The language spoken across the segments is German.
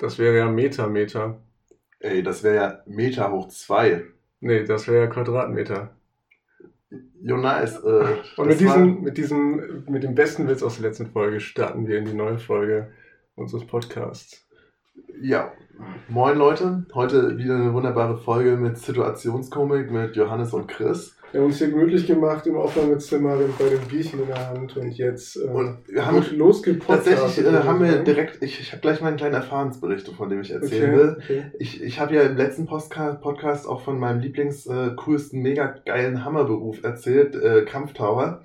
Das wäre ja Metameter. Ey, das wäre ja Meter hoch zwei. Nee, das wäre ja Quadratmeter. Jo, nice. Äh, Und mit diesem, mit diesem, mit dem besten Witz aus der letzten Folge starten wir in die neue Folge unseres Podcasts. Ja, moin Leute. Heute wieder eine wunderbare Folge mit Situationskomik mit Johannes und Chris. Wir haben uns hier gemütlich gemacht im Aufnahmezimmer bei dem Bierchen in der Hand und jetzt äh, Und wir haben losgepodcastet, tatsächlich äh, haben wir direkt, ich, ich habe gleich mal einen kleinen Erfahrungsbericht, von dem ich erzählen Okay, will. okay. Ich, ich habe ja im letzten Postka Podcast auch von meinem Lieblings, äh, coolsten, mega geilen Hammerberuf erzählt, äh, Kampftaucher.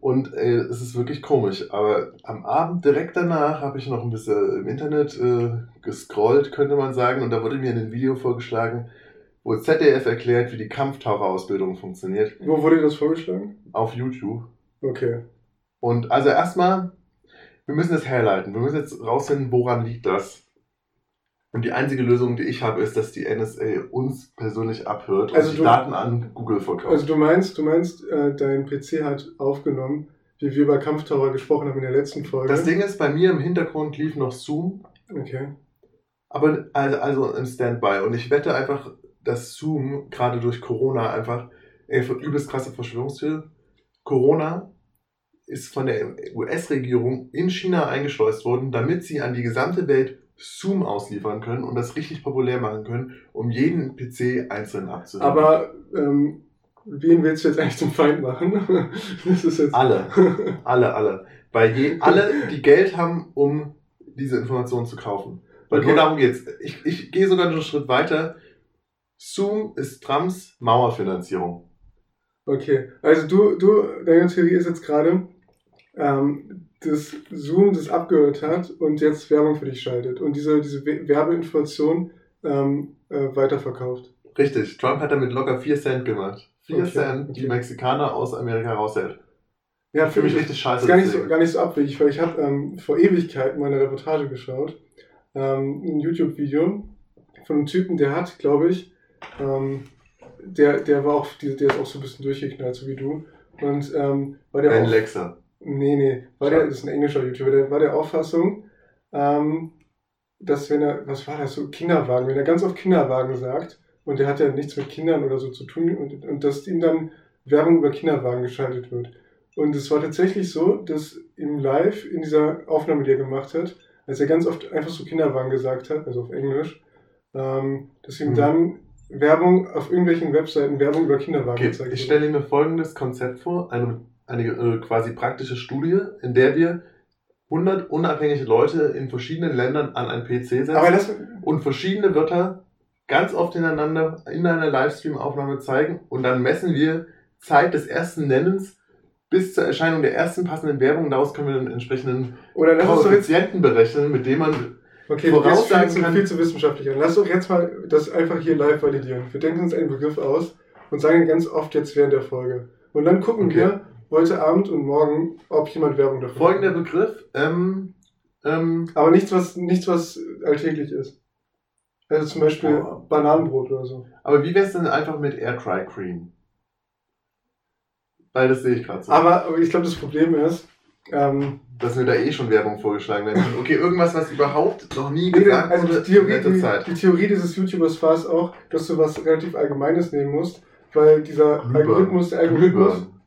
Und äh, es ist wirklich komisch. Aber am Abend direkt danach habe ich noch ein bisschen im Internet äh, gescrollt, könnte man sagen. Und da wurde mir ein Video vorgeschlagen, wo ZDF erklärt, wie die Kampftaucherausbildung funktioniert. Wo wurde das vorgeschlagen? Auf YouTube. Okay. Und also erstmal, wir müssen es herleiten. Wir müssen jetzt rausfinden, woran liegt das. Und die einzige Lösung, die ich habe, ist, dass die NSA uns persönlich abhört Also und die du- Daten an Google verkauft. Also du meinst, du meinst, äh, dein PC hat aufgenommen, wie wir über Kampftaucher gesprochen haben in der letzten Folge. das Ding ist, bei mir im Hintergrund lief noch Zoom, Okay. aber also, also im Standby. Und ich wette einfach, dass Zoom gerade durch Corona einfach, ey, übelst krasse Verschwörungstheorie. Corona ist von der US-Regierung in China eingeschleust worden, damit sie an die gesamte Welt Zoom ausliefern können und das richtig populär machen können, um jeden PC einzeln abzunehmen. Aber ähm, wen willst du jetzt eigentlich zum Feind machen? das ist jetzt. alle, alle, alle. Weil je, alle, die Geld haben, um diese Informationen zu kaufen. Weil Okay. nur darum geht's. Ich, ich gehe sogar noch einen Schritt weiter. Zoom ist Trumps Mauerfinanzierung. Okay. Also du, du, deine Theorie ist jetzt gerade, ähm, dass Zoom das abgehört hat und jetzt Werbung für dich schaltet und diese, diese We- Werbeinformation ähm, äh, weiterverkauft. Richtig, Trump hat damit locker 4 Cent gemacht. 4 Okay, Cent, die okay. Mexikaner aus Amerika raushält. Ja, Für mich richtig ist scheiße. gar nicht, so, gar nicht so abwegig, weil ich habe ähm, vor Ewigkeiten mal eine Reportage geschaut, ähm, ein YouTube-Video von einem Typen, der hat, glaube ich, ähm, der, der war auch, der der ist auch so ein bisschen durchgeknallt, so wie du. Und ähm, war der Ein auch, Lexer. Nee, nee, war der, das ist ein englischer YouTuber, der war der Auffassung, ähm, dass wenn er, was war das, so Kinderwagen, wenn er ganz oft Kinderwagen sagt und der hat ja nichts mit Kindern oder so zu tun und, und dass ihm dann Werbung über Kinderwagen geschaltet wird. Und es war tatsächlich so, dass im Live in dieser Aufnahme, die er gemacht hat, als er ganz oft einfach so Kinderwagen gesagt hat, also auf Englisch, ähm, dass ihm Mhm. dann Werbung auf irgendwelchen Webseiten Werbung über Kinderwagen Okay, gezeigt ich stelle mir folgendes Konzept vor, eine, eine äh, quasi praktische Studie, in der wir 100 unabhängige Leute in verschiedenen Ländern an einen PC setzen und verschiedene Wörter ganz oft hintereinander in einer Livestream-Aufnahme zeigen und dann messen wir Zeit des ersten Nennens bis zur Erscheinung der ersten passenden Werbung. Daraus können wir einen entsprechenden Koeffizienten berechnen, mit dem man Okay, voraussagen viel zu, kann- viel zu wissenschaftlich an. Lass doch jetzt mal das einfach hier live validieren. Wir denken uns einen Begriff aus und sagen ihn ganz oft jetzt während der Folge. Und dann gucken Okay. wir heute Abend und morgen, ob jemand Werbung dafür folgender macht. Begriff, ähm, ähm, Aber nichts was, nichts, was alltäglich ist. Also zum Beispiel Oh. Bananenbrot oder so. aber wie wär's denn einfach mit Air Dry Cream? Weil das sehe ich gerade so. Aber, aber ich glaube, das Problem ist, ähm, dass mir da eh schon Werbung vorgeschlagen wird. Okay, irgendwas, was überhaupt noch nie gesagt also wurde die Theorie, in die, Zeit. die Theorie dieses YouTubers war es auch, dass du was relativ Allgemeines nehmen musst, weil dieser Glühbirnen. Algorithmus, der Algorithmus, Glühbirnen.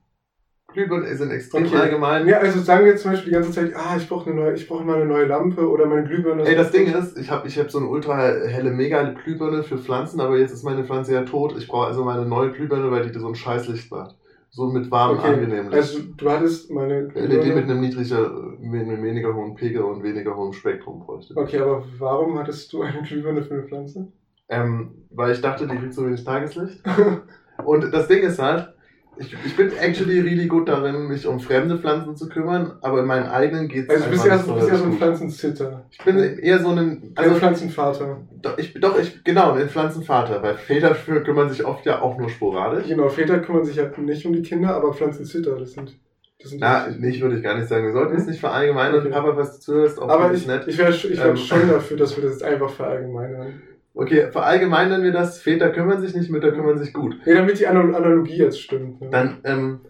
Glühbirnen sind extrem Okay. allgemein. Ja, also sagen wir zum Beispiel die ganze Zeit, ah, ich brauche eine neue, ich brauche mal eine neue Lampe oder meine Glühbirne. Ey, das Ding ist, ich habe ich hab so eine ultra helle mega Glühbirne für Pflanzen, aber jetzt ist meine Pflanze ja tot. Ich brauche also meine neue Glühbirne, weil die so ein Scheißlicht macht. So mit warmem, Okay, angenehmem Licht. Also du hattest meine LED mit einem niedriger, mit einem weniger hohen Pegel und weniger hohem Spektrum bräuchte. Okay, aber warum hattest du eine Glühbirne für eine Pflanze? Ähm, weil ich dachte, die kriegt so wenig Tageslicht. Und das Ding ist halt, ich, ich bin actually really gut darin, mich um fremde Pflanzen zu kümmern, aber in meinen eigenen geht es Also du bist bist eher so ein Pflanzenzitter. Ich bin eher so ein, Also Pflanzenvater. doch, ich, doch, ich, genau, ein Pflanzenvater, weil Väter kümmern sich oft ja auch nur sporadisch. Genau, Väter kümmern sich halt nicht um die Kinder, aber Pflanzenzitter, das sind. Das sind Na, nicht würde ich gar nicht sagen. Wir sollten es nicht verallgemeinern. Okay. Papa, was du zuhörst, auch aber ich, nett. ich wäre ich wär Ähm. schon dafür, dass wir das jetzt einfach verallgemeinern. Okay, verallgemeinern wir das. Väter kümmern sich nicht, Mütter kümmern sich gut. Nee, damit die Anal- Analogie jetzt stimmt. Ne? Dann ähm,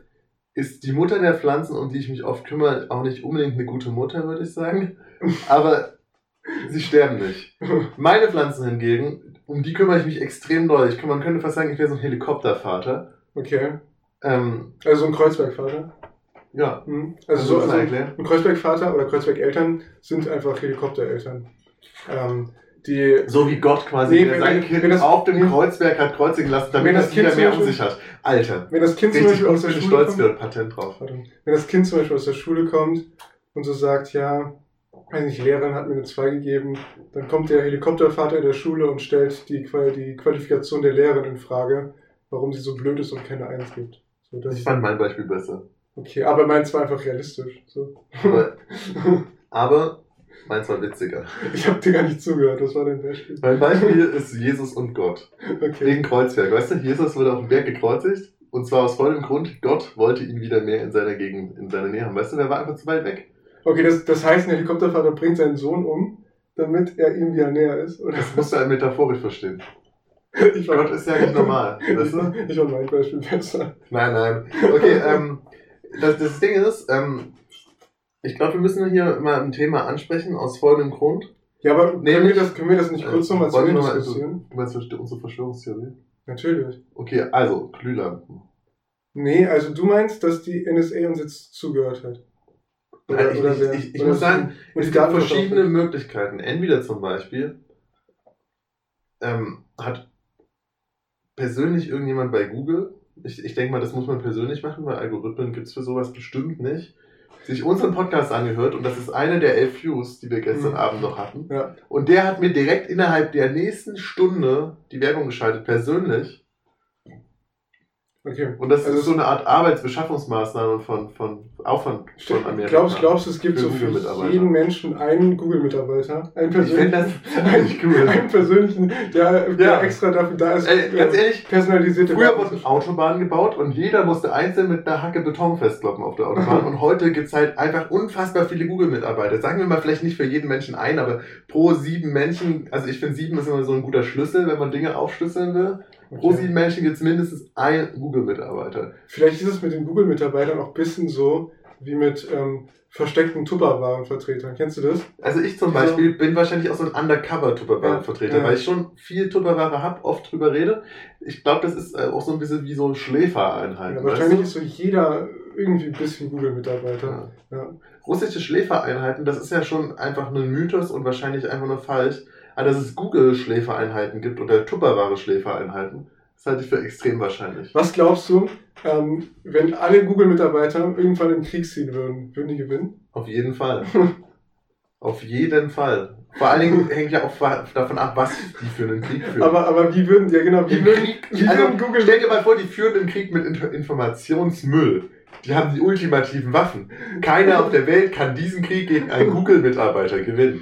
ist die Mutter der Pflanzen, um die ich mich oft kümmere, auch nicht unbedingt eine gute Mutter, würde ich sagen. Aber Sie sterben nicht. Meine Pflanzen hingegen, um die kümmere ich mich extrem doll. Ich, man könnte fast sagen, ich wäre so ein Helikoptervater. Okay. Ähm, Also ein Kreuzbergvater. ja, Hm. Kannst Also du so also ein Kreuzbergvater oder Kreuzbergeltern sind einfach Helikoptereltern. Ähm, die so wie Gott quasi, Nee, wenn- sein wenn- Kind wenn das- auf dem. Kreuzberg hat kreuzigen lassen, damit das wieder Kind mehr zum um Beispiel- sich hat. Alter, wenn das Kind zum Beispiel aus der Schule stolz kommt, für Patent drauf. Wenn das Kind zum Beispiel aus der Schule kommt und so sagt, ja, nicht, Lehrerin hat mir eine 2 gegeben, dann kommt der Helikoptervater in der Schule und stellt die, Qual- die Qualifikation der Lehrerin in Frage, warum sie so blöd ist und keine 1 gibt. So, das Ich fand mein Beispiel besser. okay, aber meins war einfach realistisch. So. Aber, aber meins war witziger. Ich habe dir gar nicht zugehört, was war dein Beispiel? Mein Beispiel ist Jesus und Gott. Okay. Wegen Kreuzberg. Weißt du, Jesus wurde auf dem Berg gekreuzigt. Und zwar aus vollem Grund, Gott wollte ihn wieder mehr in seiner Gegend, in seiner Nähe haben. Weißt du, der war einfach zu weit weg. Okay, das, das heißt, ein Helikoptervater bringt seinen Sohn um, damit er ihm wieder näher ist. Oder? Das musst du halt metaphorisch verstehen. Ich Gott ist ja nicht normal, weißt du? Ich war mein Beispiel besser. Nein, nein. Okay, ähm, das, das Ding ist, ähm, ich glaube, wir müssen hier mal ein Thema ansprechen, aus folgendem Grund. Ja, aber können, Nämlich- wir das, können wir das nicht kurz Äh, nochmal zu Ende diskutieren? Du meinst unsere Verschwörungstheorie? Natürlich. Okay, also, Glühlampen. Nee, also du meinst, dass die NSA uns jetzt zugehört hat. Nein, ich- ich- wer- ich- ich oder muss sagen, Es gibt verschiedene Möglichkeiten. Entweder zum Beispiel ähm, hat persönlich irgendjemand bei Google, ich, ich denke mal, das muss man persönlich machen, weil Algorithmen gibt es für sowas bestimmt nicht, sich unseren Podcast angehört und das ist eine der elf Views, die wir gestern Mhm. Abend noch hatten. Ja. Und der hat mir direkt innerhalb der nächsten Stunde die Werbung geschaltet, persönlich. Okay. Und das Also ist so eine Art Arbeitsbeschaffungsmaßnahme von, von Aufwand von Amerika. Glaubst, glaubst du, es gibt Für so für jeden Menschen einen Google-Mitarbeiter? Einen Ich persönlichen, das ziemlich cool. einen persönlichen, der, der Ja. extra dafür da ist, Ey, ganz ehrlich, personalisierte Früher wurden Autobahnen gebaut und jeder musste einzeln mit einer Hacke Beton festkloppen auf der Autobahn. und heute gibt's halt einfach unfassbar viele Google-Mitarbeiter. Sagen wir mal vielleicht nicht für jeden Menschen ein, aber pro sieben Menschen, also ich finde sieben ist immer so ein guter Schlüssel, wenn man Dinge aufschlüsseln will. Pro sieben Menschen gibt's mindestens einen Google-Mitarbeiter. Vielleicht ist es mit den Google-Mitarbeitern auch ein bisschen so wie mit ähm, versteckten Tupperwaren-Vertretern. Kennst du das? Also ich zum Also- Beispiel bin wahrscheinlich auch so ein Undercover-Tupperware-Vertreter, Ja, ja. weil ich schon viel Tupperware habe, oft drüber rede. Ich glaube, das ist äh, auch so ein bisschen wie so Schläfereinheiten. Ja, weißt wahrscheinlich du? ist so jeder irgendwie ein bisschen Google-Mitarbeiter. Ja. Ja. russische Schläfereinheiten, das ist ja schon einfach ein Mythos und wahrscheinlich einfach nur falsch. Aber dass es Google-Schläfereinheiten gibt oder Tupperware-Schläfereinheiten, das halte ich für extrem wahrscheinlich. Was glaubst du, ähm, wenn alle Google-Mitarbeiter irgendwann in den Krieg ziehen würden, würden die gewinnen? Auf jeden Fall. Auf jeden Fall. Vor allen Dingen hängt ja auch davon ab, was die für einen Krieg führen. Aber, aber wie würden, ja genau, wie würden, Krieg, wie also würden Google... stell dir mal vor, die führen einen Krieg mit Inf- Informationsmüll. Die haben die ultimativen Waffen. Keiner auf der Welt kann diesen Krieg gegen einen Google-Mitarbeiter gewinnen.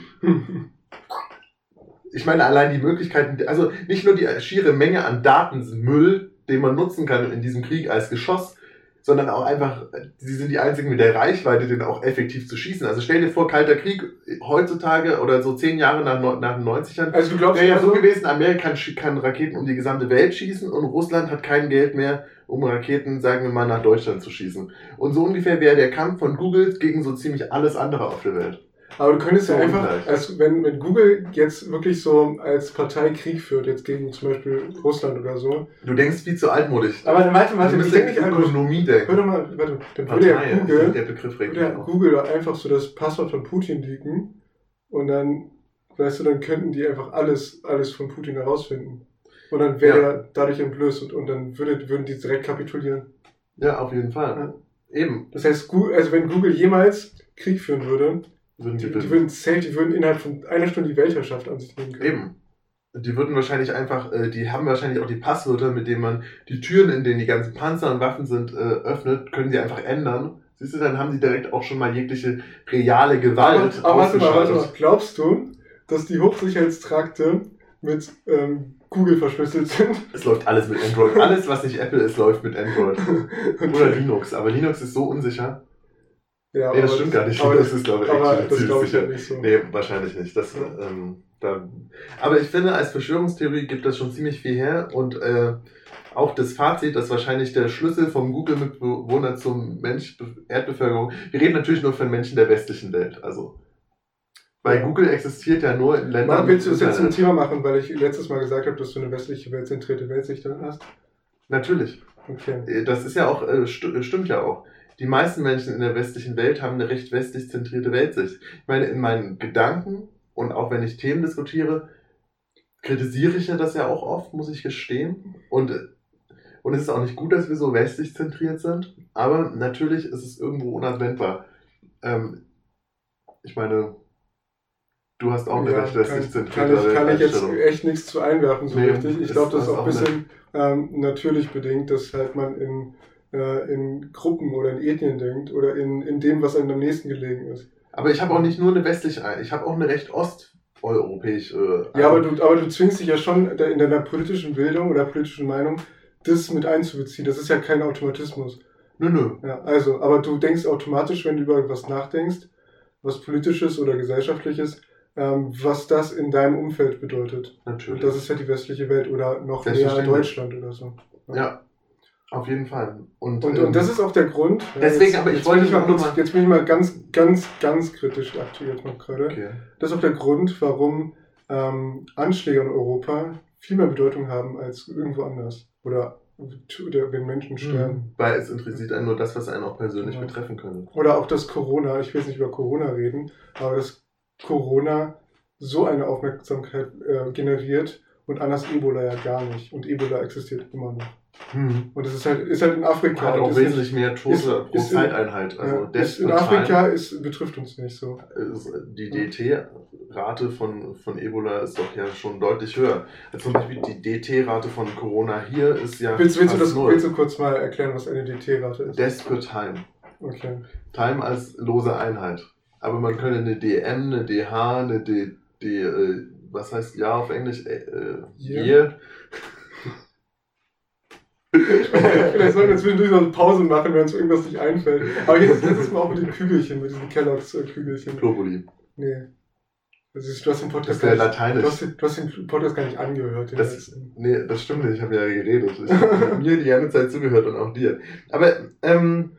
ich meine, allein die Möglichkeiten, also nicht nur die schiere Menge an Datenmüll, den man nutzen kann in diesem Krieg als Geschoss, sondern auch einfach, sie sind die einzigen mit der Reichweite, den auch effektiv zu schießen. Also stell dir vor, Kalter Krieg heutzutage oder so zehn Jahre nach, nach den 90ern, Also du glaubst, wäre ja so also, gewesen, Amerika kann Raketen um die gesamte Welt schießen und Russland hat kein Geld mehr, um Raketen, sagen wir mal, nach Deutschland zu schießen. Und so ungefähr wäre der Kampf von Google gegen so ziemlich alles andere auf der Welt. Aber du könntest ja einfach, als wenn, wenn Google jetzt wirklich so als Partei Krieg führt, jetzt gegen zum Beispiel Russland oder so. Du denkst viel zu altmodisch. Aber dann warte, warte, du ich denke nicht an Ökonomie denken. doch mal, warte, dann würde ja Google, der Begriff würde ja. Google einfach so das Passwort von Putin leaken und dann, weißt du, dann könnten die einfach alles, alles von Putin herausfinden. Und dann wäre Ja. er dadurch entblößt und, und dann würde, würden die direkt kapitulieren. Ja, auf jeden Fall. Eben. Das heißt, also wenn Google jemals Krieg führen würde, Würden die, die, die würden safe, die würden innerhalb von einer Stunde die Weltherrschaft an sich nehmen können. Eben. Die würden wahrscheinlich einfach, äh, die haben wahrscheinlich auch die Passwörter, mit denen man die Türen, in denen die ganzen Panzer und Waffen sind, äh, öffnet, können sie einfach ändern. Siehst du, dann haben sie direkt auch schon mal jegliche reale Aber, Gewalt aber warte mal, warte mal. Glaubst du, dass die Hochsicherheitstrakte mit ähm, Google verschlüsselt sind? Es läuft alles mit Android. Alles, was nicht Apple ist, läuft mit Android. Oder Linux. Aber Linux ist so unsicher. Ja, Nee, das stimmt gar nicht. Aber Das ist, glaube ich, aber das glaube ich sicher. nicht so. Nee, wahrscheinlich nicht. Das, ähm, da, aber ich finde, als Verschwörungstheorie gibt das schon ziemlich viel her und äh, auch das Fazit, dass wahrscheinlich der Schlüssel vom Google-Mitbewohner zum Mensch, Erdbevölkerung, wir reden natürlich nur von Menschen der westlichen Welt, also Weil Ja. Google existiert ja nur in Ländern. Mal, willst du das jetzt zum. Thema machen, weil ich letztes Mal gesagt habe, dass du eine westliche, weltzentrierte Weltsicht hast? Natürlich. Okay. Äh, Das ist ja auch, äh, st äh, stimmt ja auch. Die meisten Menschen in der westlichen Welt haben eine recht westlich zentrierte Weltsicht. Ich meine, in meinen Gedanken und auch wenn ich Themen diskutiere, kritisiere ich ja das ja auch oft, muss ich gestehen. Und, und es ist auch nicht gut, dass wir so westlich zentriert sind. Aber natürlich ist es irgendwo unabwendbar. Ähm, ich meine, du hast auch eine Ja, recht westlich zentrierte kann, ich, kann ich jetzt echt nichts zu einwerfen, so Nee, richtig. Ich glaube, das ist auch ein bisschen ähm, natürlich bedingt, dass halt man in, äh, in Gruppen oder in Ethnien denkt oder in, in dem, was einem am nächsten gelegen ist. Aber ich habe auch nicht nur eine westliche, ich habe auch eine recht osteuropäische. Ja, aber du, aber du zwingst dich ja schon in deiner politischen Bildung oder politischen Meinung, das mit einzubeziehen. Das ist ja kein Automatismus. Nö, nö. Ja, also, aber du denkst automatisch, wenn du über was nachdenkst, was politisches oder gesellschaftliches, ähm, was das in deinem Umfeld bedeutet. Und Natürlich. das ist ja die westliche Welt oder noch Selbstverständlich. Deutschland oder so. ja, auf jeden Fall. Und, Und, ähm, und das ist auch der Grund. Deswegen, jetzt, aber ich jetzt wollte ich mal kurz, jetzt bin ich mal ganz, ganz, ganz kritisch aktuell noch gerade. okay. Das ist auch der Grund, warum ähm, Anschläge in Europa viel mehr Bedeutung haben als irgendwo anders. Oder, oder wenn Menschen sterben. Weil es interessiert einen nur das, was einen auch persönlich Ja. betreffen könnte. Oder auch das Corona, ich will jetzt nicht über Corona reden, aber dass Corona so eine Aufmerksamkeit äh, generiert und anders Ebola ja gar nicht. Und Ebola existiert immer noch. Hm. Und das ist halt, ist halt in Afrika. Hat auch wesentlich mehr Tote pro Zeiteinheit. Also ja, ist in Afrika ist, betrifft uns nicht so. Die DT-Rate von, von Ebola ist doch ja schon deutlich höher. Also zum Beispiel die DT-Rate von Corona hier ist ja Willst, willst, du das, null. willst du kurz mal erklären, was eine DT-Rate ist? Death per Time. Okay. Time als lose Einheit. Aber man könnte eine DM, eine DH, eine D, D äh, was heißt ja auf Englisch? Äh, Year. Year. Vielleicht sollten wir zwischendurch noch eine Pause machen, wenn uns irgendwas nicht einfällt. Aber jetzt letztes Mal auch mit den Kügelchen, mit diesen Kelloggs-Kügelchen. Globuli. Nee. Das ist, du hast den Das Podcast, wäre gar nicht, lateinisch. du hast, du hast den Podcast gar nicht angehört. Das- letzten. Nee, das stimmt nicht, ich habe ja geredet. Ich habe mir die ganze Zeit zugehört und auch dir. Aber, ähm,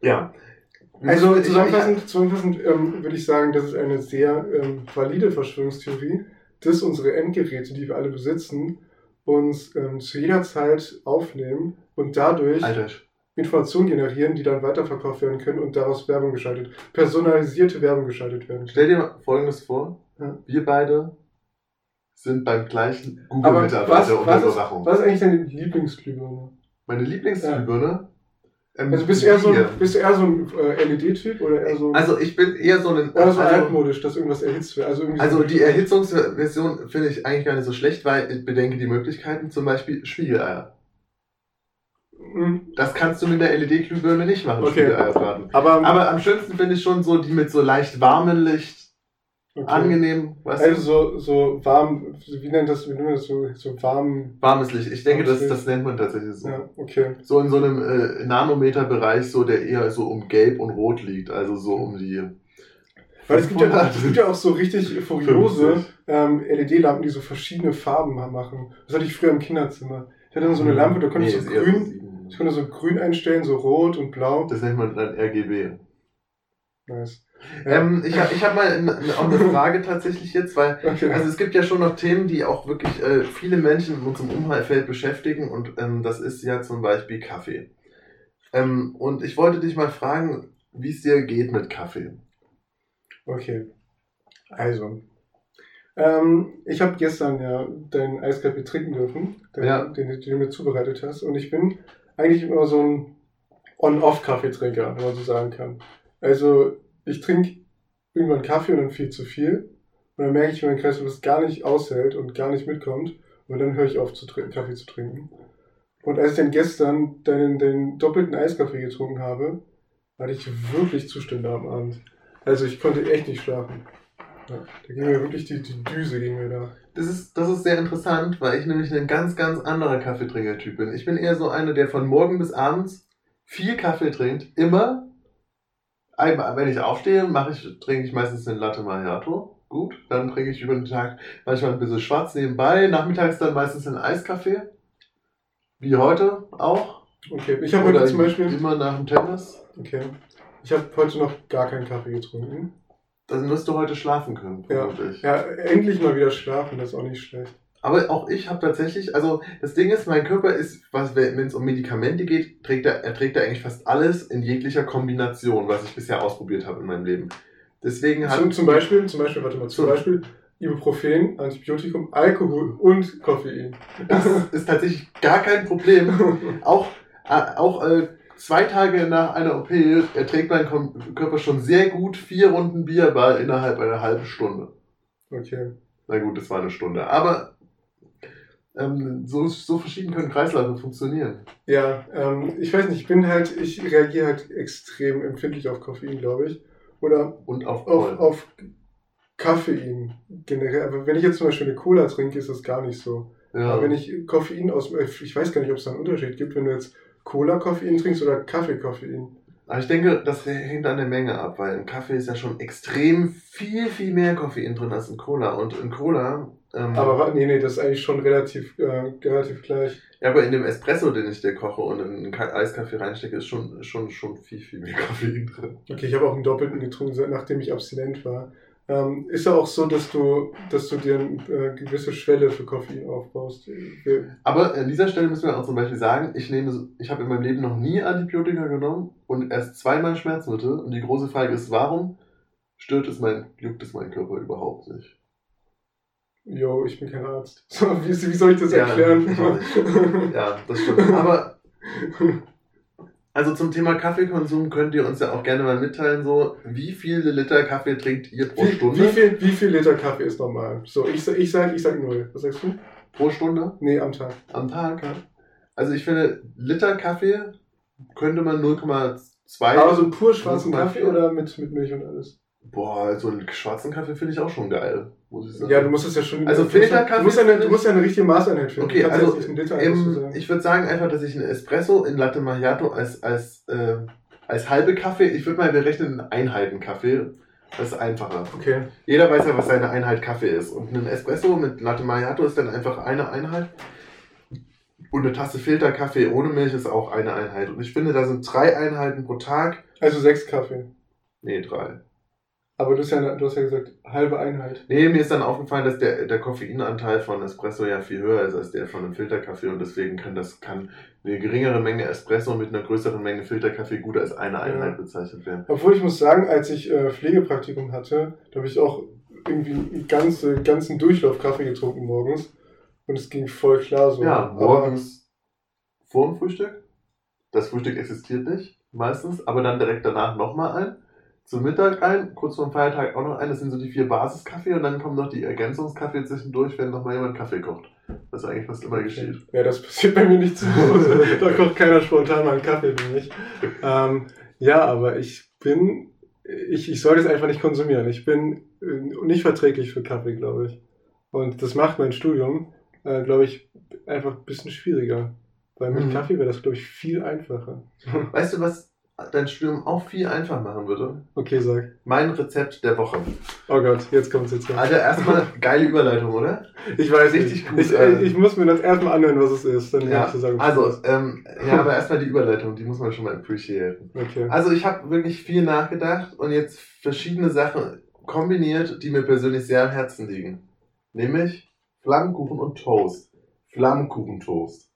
ja. Also zusammenfassend, zusammenfassend ähm, würde ich sagen, das ist eine sehr ähm, valide Verschwörungstheorie, dass unsere Endgeräte, die wir alle besitzen, uns ähm, zu jeder Zeit aufnehmen und dadurch Alter, Informationen generieren, die dann weiterverkauft werden können und daraus Werbung geschaltet, personalisierte Werbung geschaltet werden stell dir mal Folgendes vor. Ja. Wir beide sind beim gleichen Google-Mitarbeiter unter Überwachung. was ist eigentlich deine Lieblingsglühbirne? Meine Lieblingsglühbirne? Ähm, Also bist du eher so bist du eher so ein äh, LED-Typ oder eher so, Also ich bin eher so ein... oder so also, altmodisch, dass irgendwas erhitzt wird? Also, irgendwie so- also die Erhitzungsversion finde ich eigentlich gar nicht so schlecht, weil ich bedenke die Möglichkeiten, zum Beispiel Spiegeleier. Mhm. Das kannst du mit der LED-Glühbirne nicht machen, Okay. Spiegeleier braten. Aber, Aber am schönsten finde ich schon so die mit so leicht warmem Licht, okay. angenehm, weißt Also du? so, so warm, wie nennt das, wie nennt man das so, so warm, Warmes Licht. Ich denke, das, Licht. das nennt man tatsächlich so. ja, okay. So in so einem äh, Nanometerbereich, so der eher so um Gelb und Rot liegt, also so um die. Weil es gibt, ja, 500. es gibt ja auch so richtig furiose 50. ähm, LED-Lampen, die so verschiedene Farben machen. Das hatte ich früher im Kinderzimmer. Ich hatte dann so eine Lampe, da konnte ich Nee, so ist eher grün, ich konnte so grün einstellen, so rot und blau. Das nennt man dann RGB. Nice. Ähm, ich habe ich hab mal auch eine Frage tatsächlich jetzt, weil okay. also es gibt ja schon noch Themen, die auch wirklich äh, viele Menschen in unserem Umfeld beschäftigen und ähm, das ist ja zum Beispiel Kaffee. Ähm, und ich wollte dich mal fragen, wie es dir geht mit Kaffee. Okay. Also. Ähm, ich habe gestern ja deinen Eiskaffee trinken dürfen, den, Ja. den, den du mir zubereitet hast. Und ich bin eigentlich immer so ein On-Off-Kaffeetrinker, wenn man so sagen kann. Also, ich trinke irgendwann Kaffee und dann viel zu viel. Und dann merke ich, wie mein Kreislauf das gar nicht aushält und gar nicht mitkommt. Und dann höre ich auf, zu Kaffee zu trinken. Und als ich dann gestern deinen, den doppelten Eiskaffee getrunken habe, hatte ich wirklich Zustände am Abend. Also ich konnte echt nicht schlafen. Ja, da ging mir wirklich die, die Düse ging mir da. Das ist, das ist sehr interessant, weil ich nämlich ein ganz, ganz anderer Kaffeetrinker-Typ bin. Ich bin eher so einer, der von morgen bis abends viel Kaffee trinkt. Immer. Wenn ich aufstehe, mache ich, trinke ich meistens den Latte Macchiato. Gut. Dann trinke ich über den Tag manchmal ein bisschen schwarz nebenbei. Nachmittags dann meistens einen Eiskaffee. Wie heute auch. Okay, ich habe heute zum Beispiel. immer nach dem Tennis. Okay. Ich habe heute noch gar keinen Kaffee getrunken. dann wirst du heute schlafen können, Ja. Ja, endlich mal wieder schlafen, das ist auch nicht schlecht. Aber auch ich habe tatsächlich, also das Ding ist, mein Körper ist, was wenn es um Medikamente geht, trägt er, er trägt er eigentlich fast alles in jeglicher Kombination, was ich bisher ausprobiert habe in meinem Leben. Deswegen hat Zum, zum Beispiel, zum Beispiel, warte mal, zum So. Beispiel Ibuprofen, Antibiotikum, Alkohol und Koffein. das ist tatsächlich gar kein Problem. Auch, äh, auch äh, zwei Tage nach einer OP erträgt mein Körper schon sehr gut vier Runden Bierball innerhalb einer halben Stunde. Okay. Na gut, das war eine Stunde. Aber ähm, so, so verschieden können Kreisläufe funktionieren. Ja, ähm, ich weiß nicht, ich bin halt, ich reagiere halt extrem empfindlich auf Koffein, glaube ich. Oder Und auf auf, auf Koffein generell. Aber wenn ich jetzt zum Beispiel eine Cola trinke, ist das gar nicht so. Ja. Aber wenn ich Koffein aus, äh, ich weiß gar nicht, ob es da einen Unterschied gibt, wenn du jetzt Cola-Koffein trinkst oder Kaffee-Koffein. Aber ich denke, das hängt an der Menge ab, weil im Kaffee ist ja schon extrem viel, viel mehr Koffein drin als in Cola. Und in Cola. Ähm, Aber nee, nee, das ist eigentlich schon relativ, äh, relativ gleich. ja, aber in dem Espresso, den ich dir koche und in einen Ka- Eiskaffee reinstecke, ist schon, schon, schon viel, viel mehr Koffein drin. Okay, ich habe auch einen doppelten getrunken, nachdem ich abstinent war. Ähm, ist ja auch so, dass du, dass du dir eine äh, gewisse Schwelle für Koffein aufbaust. Aber an dieser Stelle müssen wir auch zum Beispiel sagen, ich nehme, ich habe in meinem Leben noch nie Antibiotika genommen und erst zweimal Schmerzmittel. Und die große Frage ist, warum stört es mein, juckt es meinen Körper überhaupt nicht? Yo, ich bin kein Arzt. So, wie, wie soll ich das Ja, erklären? Ja, das stimmt. Aber also zum Thema Kaffeekonsum könnt ihr uns ja auch gerne mal mitteilen, so wie viele Liter Kaffee trinkt ihr pro wie, Stunde? wie, viel, wie viel Liter Kaffee ist normal? So, ich, ich sag, ich sag null. Was sagst du? Pro Stunde Nee, am Tag. am Tag? Ja. Also ich finde, Liter Kaffee könnte man 0,2. Aber so pur schwarzen 0,4. Kaffee oder mit, mit Milch und alles? Boah, so einen schwarzen Kaffee finde ich auch schon geil, muss ich sagen. Ja, du musst es ja schon. Also Filterkaffee Du musst ja eine, du musst ja eine richtige Maßeinheit finden. Okay, also, Ähm, sagen. ich würde sagen einfach, dass ich einen Espresso in Latte Macchiato als, als, äh, als halbe Kaffee, ich würde mal berechnen, einen Einheiten-Kaffee. Das ist einfacher. Okay. Jeder weiß ja, was seine Einheit Kaffee ist. Und ein Espresso mit Latte Macchiato ist dann einfach eine Einheit. Und eine Tasse Filterkaffee ohne Milch ist auch eine Einheit. Und ich finde, da sind drei Einheiten pro Tag. Also sechs Kaffee. Nee, drei. Aber du hast, ja, du hast ja gesagt, halbe Einheit. Nee, mir ist dann aufgefallen, dass der, der Koffeinanteil von Espresso ja viel höher ist als der von einem Filterkaffee und deswegen kann das kann eine geringere Menge Espresso mit einer größeren Menge Filterkaffee gut als eine Einheit bezeichnet werden. Obwohl ich muss sagen, als ich äh, Pflegepraktikum hatte, da habe ich auch irgendwie einen ganzen, ganzen Durchlauf Kaffee getrunken morgens. Und es ging voll klar so. Ja, Aber- morgens vor dem Frühstück. Das Frühstück existiert nicht, meistens, aber dann direkt danach nochmal ein. Zum Mittag ein, kurz vor dem Feiertag auch noch ein. Das sind so die vier Basiskaffee und dann kommen noch die Ergänzungskaffee zwischendurch, wenn nochmal jemand Kaffee kocht. Was eigentlich fast immer geschieht. Ja, das passiert bei mir nicht zu Hause. da kocht keiner spontan mal einen Kaffee für mich. Ähm, ja, aber ich bin, ich, ich soll das einfach nicht konsumieren. Ich bin äh, nicht verträglich für Kaffee, glaube ich. Und das macht mein Studium, äh, glaube ich, einfach ein bisschen schwieriger. Weil mit Mhm. Kaffee wäre das, glaube ich, viel einfacher. Weißt du, was dein Studium auch viel einfacher machen würde? Okay, sag. Mein Rezept der Woche. Oh Gott, jetzt kommt's jetzt. Rein. Also erstmal geile Überleitung, oder? Ich weiß richtig nicht. gut, Ich, äh, ich muss mir das erstmal anhören, was es ist. Dann Ja, ich sagen, also, ähm, ja, aber erstmal die Überleitung, die muss man schon mal appreciaten. Okay. Also ich habe wirklich viel nachgedacht und jetzt verschiedene Sachen kombiniert, die mir persönlich sehr am Herzen liegen. Nämlich Flammkuchen und Toast. Flammkuchentoast.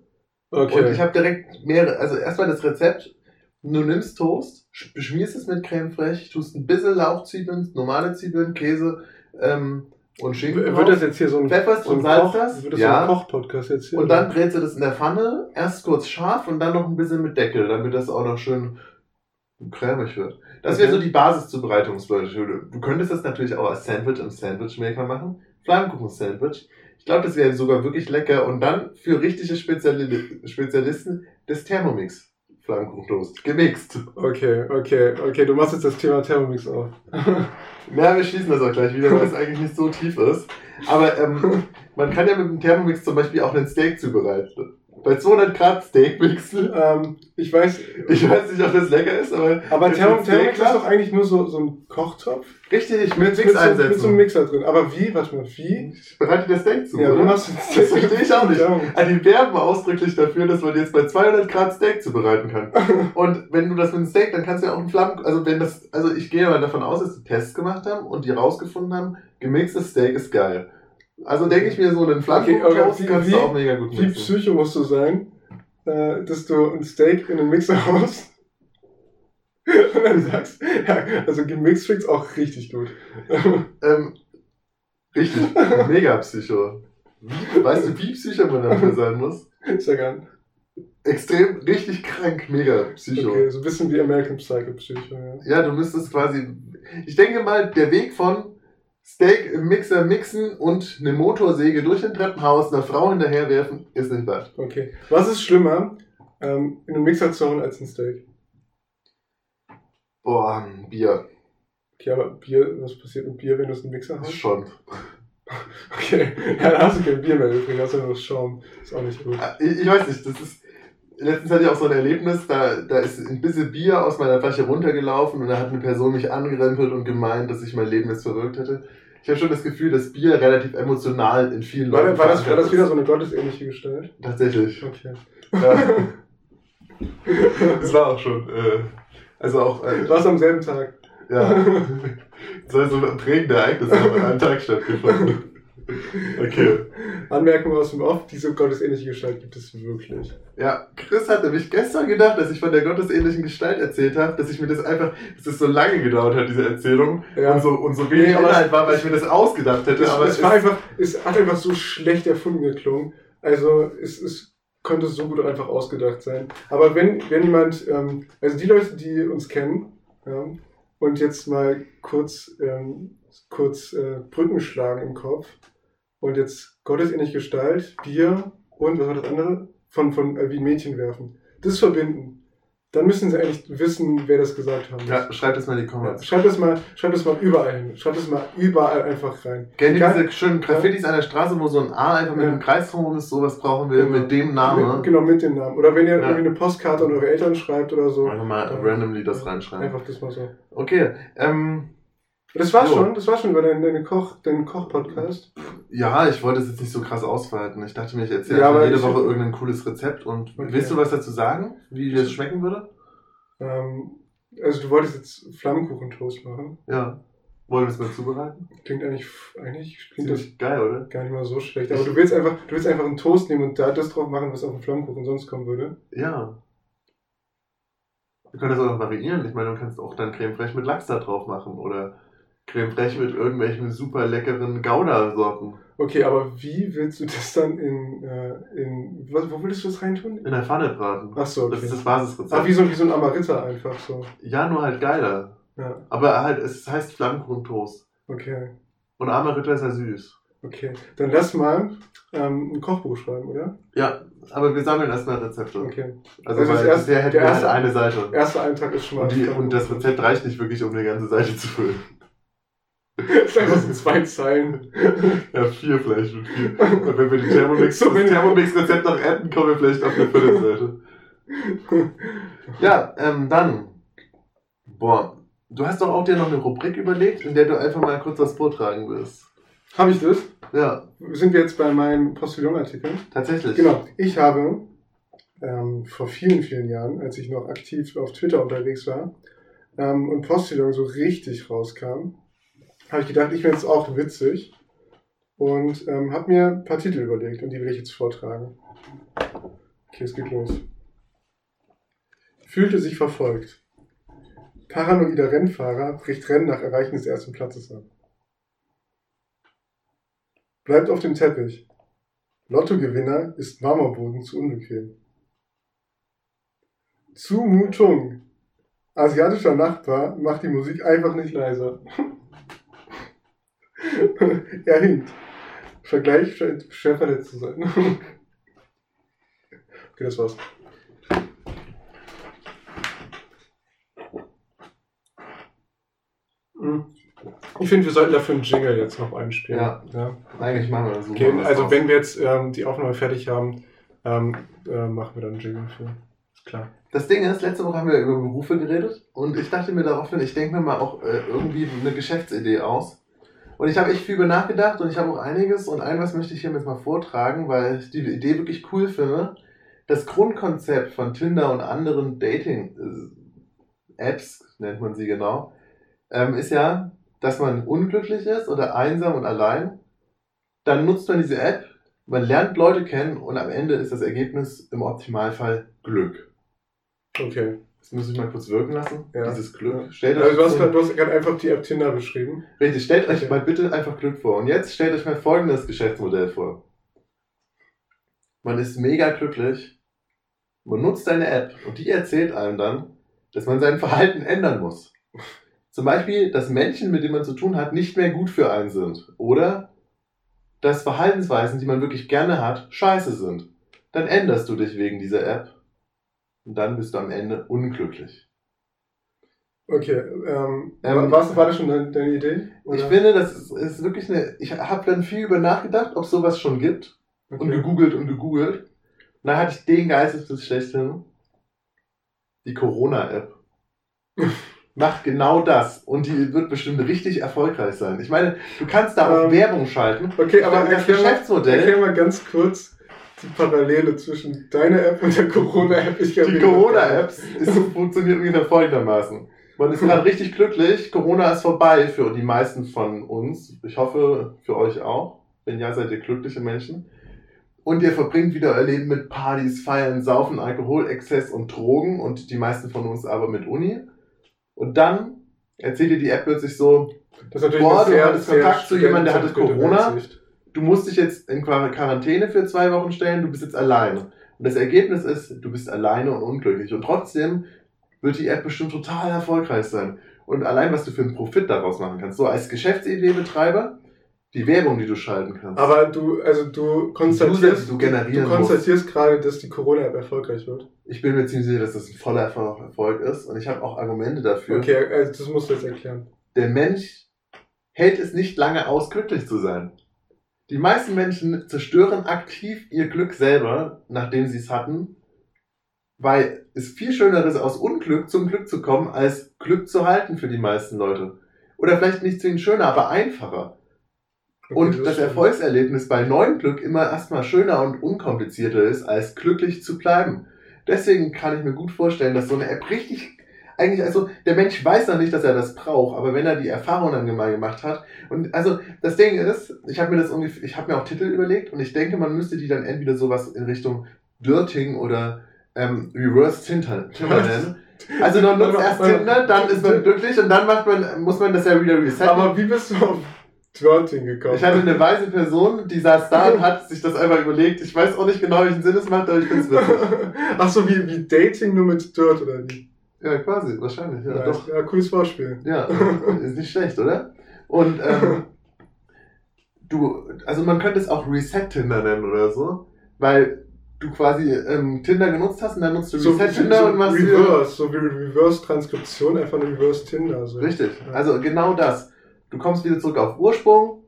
Okay. Und ich habe direkt mehrere, also erstmal das Rezept. Du nimmst Toast, sch- beschmierst es mit Creme fraiche, tust ein bisschen Lauchzwiebeln, normale Zwiebeln, Käse ähm, und Schinken W- drauf, Wird das jetzt hier so ein, pfefferst und Koch, das. wird das ja. so ein Koch-Podcast jetzt hier? Und dann brätst du das in der Pfanne, erst kurz scharf und dann noch ein bisschen mit Deckel, damit das auch noch schön cremig wird. Das wäre so die Basiszubereitungsmethode. Du könntest das natürlich auch als Sandwich im Sandwichmaker machen. Flammkuchen-Sandwich. Ich glaube, das wäre sogar wirklich lecker. Und dann für richtige Speziali Spezialisten das Thermomix. Flammkuchentoast. Gemixt. Okay, okay, okay, du machst jetzt das Thema Thermomix auf. Ja, wir schließen das auch gleich wieder, weil es eigentlich nicht so tief ist. Aber ähm, man kann ja mit dem Thermomix zum Beispiel auch einen Steak zubereiten. Bei 200 Grad Steakmixen. Ähm, ich weiß, Ich weiß nicht, ob das lecker ist, aber. aber Ist Thermomix ist Steak doch eigentlich nur so, so ein Kochtopf Richtig, mit, mit so, mit so einem. Mixer drin. Aber wie? Warte mal, wie? Ich bereite dir Steak zu, Ja, oder? wie machst du Das verstehe ich auch nicht. Also die werben ausdrücklich dafür, dass man jetzt bei 200 Grad Steak zubereiten kann. Und wenn du das mit einem Steak, dann kannst du ja auch einen Flammen, also wenn das, also ich gehe mal davon aus, dass die Tests gemacht haben und die rausgefunden haben, gemixtes Steak ist geil. Also denke ich mir so, einen Flammkuchen wie- kannst wie- du auch mega gut Wie mixen. Psycho musst du sein, äh, dass du ein Steak in den Mixer haust und dann sagst, ja, also gemixt schmeckt's auch richtig gut. Ähm, richtig, mega Psycho. Wie, weißt du, wie Psycho man dafür sein muss? Ist ja gern. Extrem, richtig krank, mega Psycho. Okay, so ein bisschen wie American Psycho Psycho, ja. Ja, du müsstest quasi. Ich denke mal, der Weg von Steak im Mixer mixen und eine Motorsäge durch ein Treppenhaus einer Frau hinterherwerfen, ist nicht weit. Okay. Was ist schlimmer, ähm, in den Mixer zu als ein Steak? Boah, ein Bier. Okay, aber Bier, was passiert mit Bier, wenn du es den Mixer haust? Schon. Okay, ja, da hast du kein Bier mehr übrig, hast du nur Schaum. Ist auch nicht gut. Ich, ich weiß nicht, das ist. Letztens hatte ich auch so ein Erlebnis, da, da ist ein bisschen Bier aus meiner Flasche runtergelaufen und da hat eine Person mich angerempelt und gemeint, dass ich mein Leben jetzt verrückt hätte. Ich habe schon das Gefühl, dass Bier relativ emotional in vielen War, Leuten war, das, war das wieder so eine gottesähnliche Gestalt? Tatsächlich. Okay. Ja. Das war auch schon. Äh, also auch. Äh, War es am selben Tag? Ja. Soll so prägende Ereignisse haben an einem Tag stattgefunden. Okay. Anmerkung aus dem Off, diese gottesähnliche Gestalt gibt es wirklich. Ja, Chris hat nämlich gestern gedacht, dass ich von der gottesähnlichen Gestalt erzählt habe, dass ich mir das einfach, dass es so lange gedauert hat, diese Erzählung, Ja. und so, und so wenig Nee, Inhalt war, weil ich mir das ausgedacht hätte. Es, aber es, war einfach, es hat einfach so schlecht erfunden geklungen. Also es, es konnte so gut einfach ausgedacht sein. Aber wenn, wenn jemand, ähm, also die Leute, die uns kennen, ja, und jetzt mal kurz, ähm, kurz äh, Brücken schlagen im Kopf und jetzt gottesähnliche Gestalt, Bier und was war das andere? Von, von äh, wie ein Mädchen werfen. Das verbinden. Dann müssen sie eigentlich wissen, wer das gesagt haben muss. ja, schreibt das mal in die Ja, Comments. schreibt das mal, schreibt das mal überall hin. Schreibt das mal überall einfach rein. Kennt ihr diese schönen Graffitis an der Straße, wo so ein A einfach mit Ja. einem Kreis drum ist? Sowas brauchen wir Genau. mit dem Namen. Mit, genau, mit dem Namen. Oder wenn ihr Ja. irgendwie eine Postkarte an eure Eltern schreibt oder so. Einfach mal Ja. randomly das reinschreiben. Einfach das mal so. Okay, ähm, Das war So. schon, das war schon über deinen, deinen Koch, deinen Koch-Podcast. ja, ich wollte es jetzt nicht so krass ausweiten. Ich dachte mir, ich erzähle Ja, jede Woche irgendein cooles Rezept. Und Okay. willst du was dazu sagen, wie das schmecken würde? Ähm, also du wolltest jetzt Flammkuchentoast machen. Ja. Wollen wir es mal zubereiten? Klingt eigentlich, eigentlich klingt das geil, oder? gar nicht mal so schlecht. Aber du willst einfach, du willst einfach einen Toast nehmen und da das drauf machen, was auf dem Flammkuchen sonst kommen würde. Ja. Wir können das auch noch variieren. Ich meine, du kannst auch dann Creme Fraiche mit Lachs da drauf machen oder Creme Fraiche mit irgendwelchen super leckeren Gouda-Sorten. Okay, aber wie willst du das dann in, äh, in was, wo willst du das reintun? In der Pfanne braten. Ach so, Das okay. ist das Basisrezept. Ah, wie so, wie so ein Amaritta einfach so. ja, nur halt geiler. Ja, Aber halt, es heißt Flammkuchentoast. okay. Und Amaretto ist ja süß. Okay. Dann lass mal ähm, ein Kochbuch schreiben, oder? Ja, aber wir sammeln erstmal Rezepte. Okay. Also, Also das erste- bisher hätten der wir halt erste- eine Seite. Erster Eintrag ist schon mal. Und, die, und das Rezept reicht nicht wirklich, um eine ganze Seite zu füllen. Das ist einfach so zwei Zeilen. Ja, vier vielleicht mit vier. Und wenn wir die Thermomix, So, das Thermomix-Rezept noch enden, kommen wir vielleicht auf eine Viertelseite. Ja, ähm, dann. Boah, du hast doch auch dir noch eine Rubrik überlegt, in der du einfach mal kurz was vortragen wirst. Habe ich das? Ja, Sind wir jetzt bei meinem Postillon-Artikel? tatsächlich. Genau. Ich habe ähm, vor vielen, vielen Jahren, als ich noch aktiv auf Twitter unterwegs war ähm, und Postillon so richtig rauskam, habe ich gedacht, ich finde es auch witzig und ähm, habe mir ein paar Titel überlegt und die will ich jetzt vortragen. Okay, es geht los. Fühlte sich verfolgt. Paranoider Rennfahrer bricht Rennen nach Erreichen des ersten Platzes ab. Bleibt auf dem Teppich. Lottogewinner ist Marmorboden zu unbequem. Zumutung. Asiatischer Nachbar macht die Musik einfach nicht leiser. er hinkt. Vergleich scheint schwer verletzt zu sein. okay, das war's. Hm. Ich finde, wir sollten dafür einen Jingle jetzt noch einspielen. Ja. ja. Eigentlich machen wir das so. Okay, also aus. wenn wir jetzt ähm, die Aufnahme fertig haben, ähm, äh, machen wir dann einen Jingle für. Klar. Das Ding ist, letzte Woche haben wir über Berufe geredet und ich dachte mir daraufhin, ich denke mir mal auch äh, irgendwie eine Geschäftsidee aus. Und ich habe echt viel über nachgedacht und ich habe auch einiges und ein was möchte ich hier jetzt mal vortragen, weil ich die Idee wirklich cool finde. Das Grundkonzept von Tinder und anderen Dating-Apps, nennt man sie genau, ähm, ist ja, dass man unglücklich ist oder einsam und allein. Dann nutzt man diese App, man lernt Leute kennen und am Ende ist das Ergebnis im Optimalfall Glück. Okay. Das muss ich mal kurz wirken lassen, Ja. dieses Glück. Ja. Stellt Also euch du hast vor- du hast gerade einfach die App Tinder beschrieben. Richtig, stellt euch Okay. mal bitte einfach Glück vor. Und jetzt stellt euch mal folgendes Geschäftsmodell vor. Man ist mega glücklich, man nutzt eine App und die erzählt einem dann, dass man sein Verhalten ändern muss. Zum Beispiel, dass Menschen, mit denen man zu tun hat, nicht mehr gut für einen sind. Oder dass Verhaltensweisen, die man wirklich gerne hat, scheiße sind. Dann änderst du dich wegen dieser App und dann bist du am Ende unglücklich. Okay, ähm, Ähm, war, war das schon deine, deine Idee? Ich Oder? finde, das ist, ist wirklich eine. Ich habe dann viel über nachgedacht, ob sowas schon gibt. Und Okay. gegoogelt und gegoogelt. Und dann hatte ich den Geistesblitz schlechthin. Die Corona-App. Macht genau das. Und die wird bestimmt richtig erfolgreich sein. Ich meine, du kannst da auch Ähm, Werbung schalten. Okay, aber das erklär mal, Geschäftsmodell. erklär mal ganz kurz die Parallele zwischen deiner App und der Corona-App. Die Corona-Apps funktioniert ungefähr folgendermaßen. Man ist gerade richtig glücklich, Corona ist vorbei für die meisten von uns. Ich hoffe, für euch auch. Wenn ja, seid ihr glückliche Menschen. Und ihr verbringt wieder euer Leben mit Partys, Feiern, Saufen, Alkohol, Exzess und Drogen und die meisten von uns aber mit Uni. Und dann erzählt dir die App plötzlich so, Das ist natürlich Boah, du hattest Kontakt zu jemandem, der hatte Corona. Weltsicht. Du musst dich jetzt in Quar- Quarantäne für zwei Wochen stellen, du bist jetzt alleine. Und das Ergebnis ist, du bist alleine und unglücklich. Und trotzdem wird die App bestimmt total erfolgreich sein. Und allein, was du für einen Profit daraus machen kannst. So als Geschäftsidee-Betreiber, die Werbung, die du schalten kannst. Aber du, also du konstatierst, du du konstatierst gerade, dass die Corona-App erfolgreich wird. ich bin mir ziemlich sicher, dass das ein voller Erfolg Erfolg ist. Und ich habe auch Argumente dafür. Okay, also das musst du jetzt erklären. Der Mensch hält es nicht lange aus, glücklich zu sein. Die meisten Menschen zerstören aktiv ihr Glück selber, nachdem sie es hatten, weil es viel schöner ist, aus Unglück zum Glück zu kommen, als Glück zu halten für die meisten Leute. Oder vielleicht nicht zwingend schöner, aber einfacher. Okay, Und das. Erfolgserlebnis bei neuem Glück immer erstmal schöner und unkomplizierter ist, als glücklich zu bleiben. Deswegen kann ich mir gut vorstellen, dass so eine App richtig, eigentlich, also der Mensch weiß noch nicht, dass er das braucht, aber wenn er die Erfahrung dann mal gemacht hat, und also das Ding ist, ich habe mir das ungefähr, ich habe mir auch Titel überlegt und ich denke, man müsste die dann entweder sowas in Richtung Dirting oder ähm, Reverse Tinder, nennen. Also man nutzt erst Tinder, dann ist man glücklich und dann macht man, muss man das ja wieder resetten. Aber wie bist du auf Twirting gekommen? Ich hatte eine weise Person, die saß da und hat sich das einfach überlegt. Ich weiß auch nicht genau, welchen Sinn es macht, aber ich finde es witzig. Ach so, wie, wie Dating nur mit Dirt oder wie? Ja, quasi, wahrscheinlich. Ja, Ja, doch. ja cooles Vorspiel. Ja, ist nicht schlecht, oder? Und ähm, du, also man könnte es auch Reset Tinder nennen oder so, weil du quasi ähm, Tinder genutzt hast und dann nutzt du So, Reset so, Tinder so und machst Reverse, so wie Reverse-Transkription, einfach eine Reverse-Tinder. So. Richtig, also genau das. Du kommst wieder zurück auf Ursprung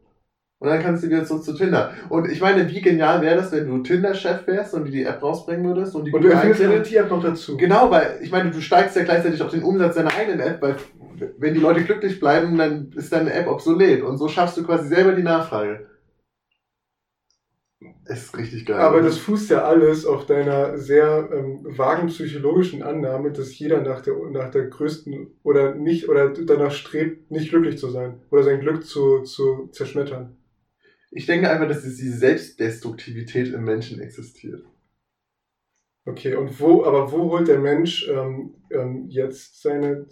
und dann kannst du wieder zurück zu Tinder. Und ich meine, wie genial wäre das, wenn du Tinder-Chef wärst und die die App rausbringen würdest und die Und du erfindest eine T-App noch dazu. Genau, weil ich meine, du steigst ja gleichzeitig auch den Umsatz deiner eigenen App, weil wenn die Leute glücklich bleiben, dann ist deine App obsolet. Und so schaffst du quasi selber die Nachfrage. Ist richtig geil. Aber das fußt ja alles auf deiner sehr ähm, vagen psychologischen Annahme, dass jeder nach der, nach der größten oder nicht oder danach strebt, nicht glücklich zu sein oder sein Glück zu, zu zerschmettern. Ich denke einfach, dass diese Selbstdestruktivität im Menschen existiert. Okay, und wo, aber wo holt der Mensch ähm, ähm, jetzt seine,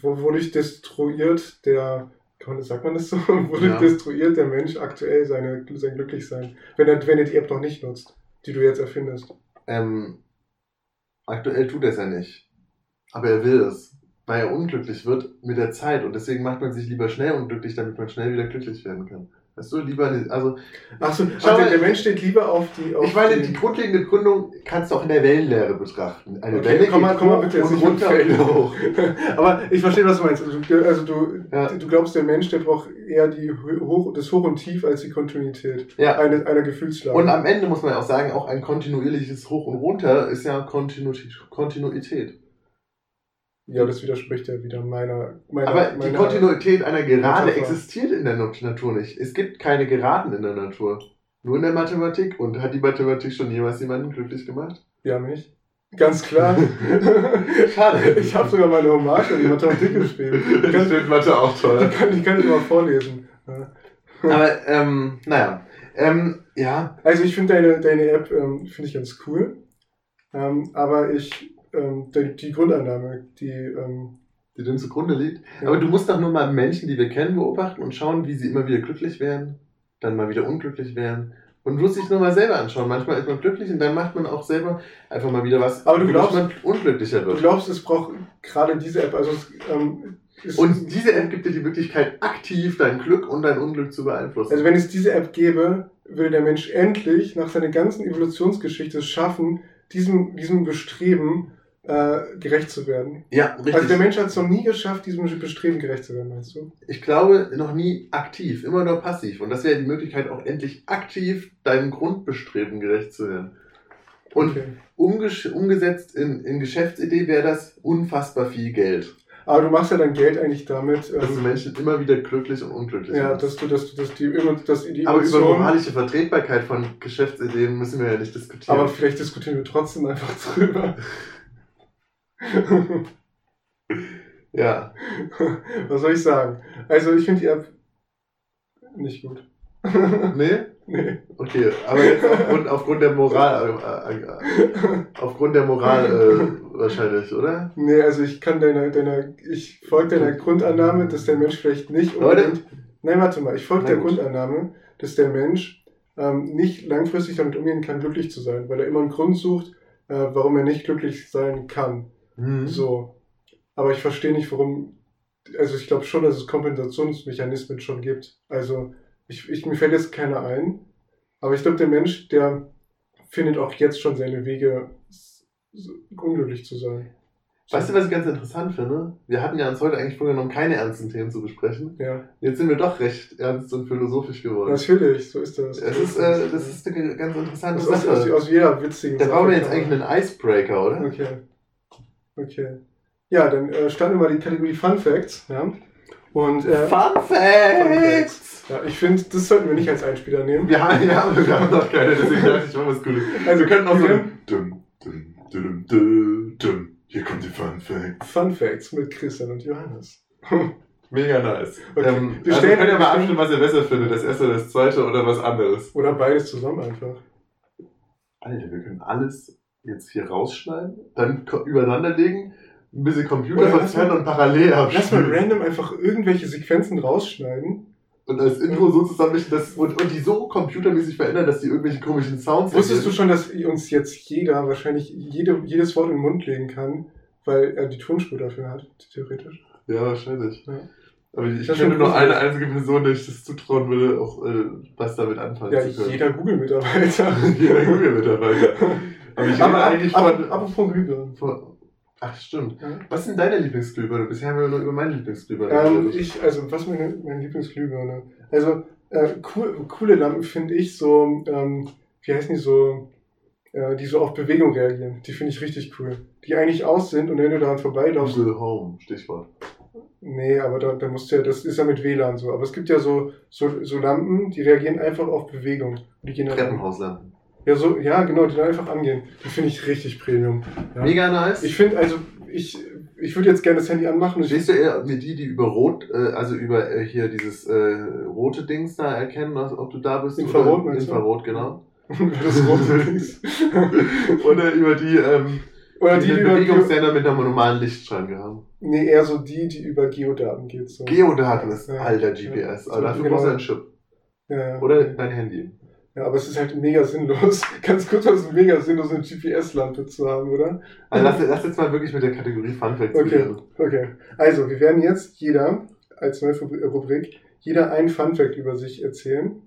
wo, wodurch destruiert der, kann man, sagt man das so, wodurch Ja. destruiert der Mensch aktuell seine, sein Glücklichsein, wenn er, wenn er die App noch nicht nutzt, die du jetzt erfindest? Ähm, aktuell tut er es ja nicht. Aber er will es. Weil er unglücklich wird mit der Zeit. Und deswegen macht man sich lieber schnell unglücklich, damit man schnell wieder glücklich werden kann. Weißt du, lieber, also, Achso, Schau also der Mensch steht lieber auf die. Auf ich meine, die, grundlegende Gründung kannst du auch in der Wellenlehre betrachten. Eine Okay, Welle komm mal- komm mal bitte jetzt runter hoch. Aber ich verstehe, was du meinst. Also, du- also du, Ja. du glaubst, der Mensch, der braucht eher die Hoch, das Hoch und Tief als die Kontinuität Ja. einer, einer Gefühlslage. Und am Ende muss man auch sagen, auch ein kontinuierliches Hoch und Runter ist ja Kontinu Kontinuität. Ja, das widerspricht ja wieder meiner. meiner Aber die meiner- Kontinuität einer Gerade existiert in der Nat- Natur nicht. Es gibt keine Geraden in der Natur. Nur in der Mathematik. Und hat die Mathematik schon jemals jemanden glücklich gemacht? Ja, mich. Ganz klar. Schade. ich habe sogar meine Hommage an die Mathematik geschrieben. Die Ich kann, finde Mathe auch die toll. kann, die kann ich mal vorlesen. Aber, ähm, naja. Ähm, ja, Also ich finde deine, deine App ähm, finde ich ganz cool. Ähm, aber ich ähm, die, die Grundannahme, die ähm, die dem zugrunde liegt. ja. Aber du musst doch nur mal Menschen, die wir kennen, beobachten und schauen, wie sie immer wieder glücklich werden, dann mal wieder unglücklich werden. Und du musst dich nur mal selber anschauen. Manchmal ist man glücklich und dann macht man auch selber einfach mal wieder was, Aber du glaubst- man unglücklicher Du wird. glaubst, es braucht gerade diese App, also es, ähm, Und diese App gibt dir die Möglichkeit, aktiv dein Glück und dein Unglück zu beeinflussen. also wenn es diese App gäbe, würde der Mensch endlich nach seiner ganzen Evolutionsgeschichte es schaffen, diesem, diesem Bestreben äh, gerecht zu werden. ja, richtig. Also der Mensch hat es noch nie geschafft, diesem Bestreben gerecht zu werden, meinst du? ich glaube, noch nie aktiv, immer nur passiv. Und das wäre die Möglichkeit, auch endlich aktiv deinem Grundbestreben gerecht zu werden. Und Okay. umgesetzt in, in Geschäftsidee wäre das unfassbar viel Geld. Aber du machst ja dein Geld eigentlich damit, Dass du ähm, Menschen immer wieder glücklich und unglücklich ja, machst. dass du, dass du, dass die, immer- dass die Aber über moralische Vertretbarkeit von Geschäftsideen müssen wir ja nicht diskutieren. Aber vielleicht diskutieren wir trotzdem einfach drüber. ja. Was soll ich sagen? Also ich finde die App nicht gut. Nee? nee. Okay, aber jetzt aufgrund, aufgrund der Moral, äh, äh, aufgrund der Moral äh, wahrscheinlich, oder? Nee, also ich kann deiner, deiner, ich folge deiner Grundannahme, dass der Mensch vielleicht nicht Leute. unbedingt. Nein, warte mal, ich folge der gut. Grundannahme, dass der Mensch ähm, nicht langfristig damit umgehen kann, glücklich zu sein, weil er immer einen Grund sucht, äh, warum er nicht glücklich sein kann. Hm. So. Aber ich verstehe nicht, warum. Also ich glaube schon, dass es Kompensationsmechanismen schon gibt. Also ich, ich, mir fällt jetzt keiner ein. Aber ich glaube, der Mensch, der findet auch jetzt schon seine Wege, unglücklich zu sein. Weißt du, was ich ganz interessant finde? Wir hatten ja uns heute eigentlich vorgenommen, keine ernsten Themen zu besprechen. Ja, Jetzt sind wir doch recht ernst und philosophisch geworden. natürlich, so ist das. Es ist, äh, das ist eine ganz interessante aus, aus, aus, Sache. aus jeder witzigen Da brauchen wir Sache jetzt eigentlich einen Icebreaker, oder? Okay. Okay. Ja, dann äh, starten wir mal die Kategorie Fun Facts. Ja. Und äh, Fun Fun Facts! ja, ich finde, das sollten wir nicht als Einspieler nehmen. Wir haben, ja, wir haben noch keine, deswegen dachte ich, machen was Cooles. Also wir könnten auch so dum, dum, dum, dum, dum. Hier kommt die Fun Facts. Fun Facts mit Christian und Johannes. Mega nice. Okay. Ähm, Wir also stellen- könnt ihr mal abstimmen, was ihr besser findet, das erste das zweite oder was anderes. Oder beides zusammen einfach. Alter, wir können alles jetzt hier rausschneiden, dann übereinander legen, ein bisschen Computer verzerren und parallel Lass mal abspielen. random einfach irgendwelche Sequenzen rausschneiden. Und das Intro so zusammenmischen dass, und, und die so computermäßig verändern, dass die irgendwelche komischen Sounds Wusstest du ergeben. schon, dass uns jetzt jeder wahrscheinlich jede, jedes Wort in den Mund legen kann, weil er die Tonspur dafür hat, theoretisch? Ja, wahrscheinlich. Ja. Aber ich Das kenne nur eine einzige Person, der ich das zutrauen würde, auch äh, was damit anfangen Ja, zu können. jeder Google-Mitarbeiter. jeder Google-Mitarbeiter. Aber ich Aber eigentlich ab, von, apropos Glühbirnen. Ach, stimmt. Ja. Was sind deine Lieblingsglühbirne? Bisher haben wir nur über meine Lieblingsglühbirne Ähm, ich, also, was meine, meine Lieblingsglühbirne? Also, äh, cool, coole Lampen finde ich so, ähm, wie heißen die so, äh, die so auf Bewegung reagieren. Die finde ich richtig cool. Die eigentlich aus sind und wenn du daran vorbeilaufst, Google Home, Stichwort. Nee, aber da, da musst du ja, das ist ja mit WLAN so. Aber es gibt ja so, so, so Lampen, die reagieren einfach auf Bewegung. Die gehen Treppenhauslampen. Ja, so, ja, genau, die dann einfach angehen. Die finde ich richtig Premium. Ja. Mega nice. Ich finde, also, ich, ich würde jetzt gerne das Handy anmachen und Stehst du eher mit die, die über Rot, äh, also über äh, hier dieses äh, rote Dings da erkennen, ob du da bist? Infrarot, oder? Infrarot, genau. das rote Dings. oder über die, ähm, Oder die, die, die den Bewegungssender mit einer normalen Lichtschranke haben. Nee, eher so die, die über Geodaten geht. So. Geodaten ist Ja. alter GPS, aber Ja. dafür Genau. brauchst du einen Chip. Ja. Oder dein Handy. Ja, aber es ist halt mega sinnlos. Ganz kurz, was ist mega sinnlos, eine GPS-Lampe zu haben, oder? Also lass, lass jetzt mal wirklich mit der Kategorie Fun Facts Okay. beginnen. Okay. Also, wir werden jetzt jeder als neue Rubri- Rubrik jeder einen Funfact über sich erzählen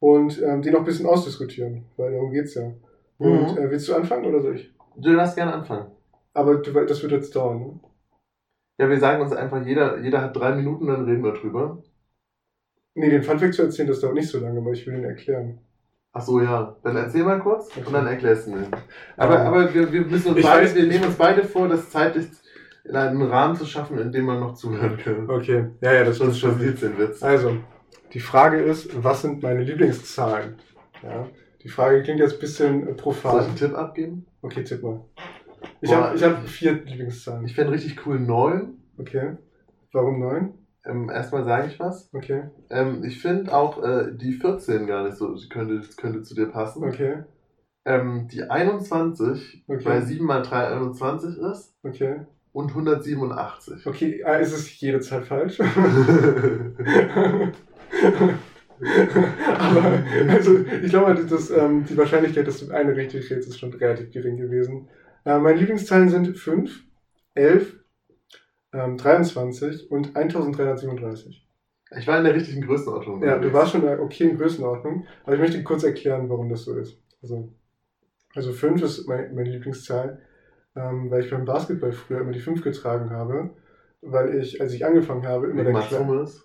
und ähm, den auch ein bisschen ausdiskutieren, weil darum geht's ja. Und Mhm. äh, willst du anfangen oder soll ich? Du darfst gerne anfangen. Aber du, das wird jetzt dauern, ne? Ja, wir sagen uns einfach, jeder, jeder hat drei Minuten, dann reden wir drüber. Nee, den Funfact zu erzählen, das dauert nicht so lange, weil ich will ihn erklären. Ach so, ja. Dann erzähl mal kurz Okay. und dann erklärst du mir. Aber, Ähm, aber wir, wir müssen uns ich beide, weiß- wir nehmen uns beide vor, das zeitlich in einen Rahmen zu schaffen, in dem man noch zuhören kann. Okay, ja, ja, das Sonst schon. den Witz. Also, die Frage ist, was sind meine Lieblingszahlen? Ja, die Frage klingt jetzt ein bisschen äh, Soll ich profan. einen Tipp abgeben? Okay, tipp mal. Ich habe ich hab vier Lieblingszahlen. Ich fände richtig cool neun. Okay. Warum neun? Ähm, erstmal sage ich was. Okay. Ähm, ich finde auch äh, die 14 gar nicht so, könnte, könnte zu dir passen. Okay. Ähm, die 21, Okay. weil 7 mal 3 21 ist Okay. und 187. Okay, äh, ist es jede Zahl falsch? Aber, also, ich glaube, das, ähm, die Wahrscheinlichkeit, dass du eine richtig rätst, ist schon relativ gering gewesen. Äh, meine Lieblingszahlen sind 5, 11, ähm, 23 und 1337. ich war in der richtigen Größenordnung. Ja, du warst schon in einer okayen Größenordnung, aber ich möchte kurz erklären, warum das so ist. Also, also 5 ist mein, meine Lieblingszahl, ähm, weil ich beim Basketball früher immer die 5 getragen habe, weil ich, als ich angefangen habe, immer Wegen der Kle- Matsume ist.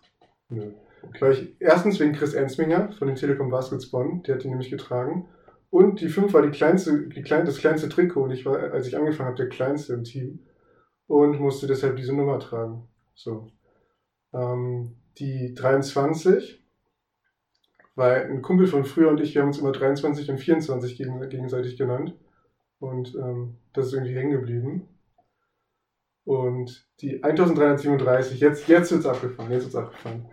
Nö. Weil ich, erstens wegen Chris Ensminger von den Telekom Baskets Bonn, der hat die nämlich getragen. Und die 5 war die kleinste, die klein, das kleinste Trikot und ich war, als ich angefangen habe, der kleinste im Team und musste deshalb diese Nummer tragen. So. Ähm, die 23, weil ein Kumpel von früher und ich, wir haben uns immer 23 und 24 gegen, gegenseitig genannt. Und ähm, das ist irgendwie hängen geblieben. Und die 1337, jetzt, jetzt wird's abgefahren, jetzt wird's abgefahren.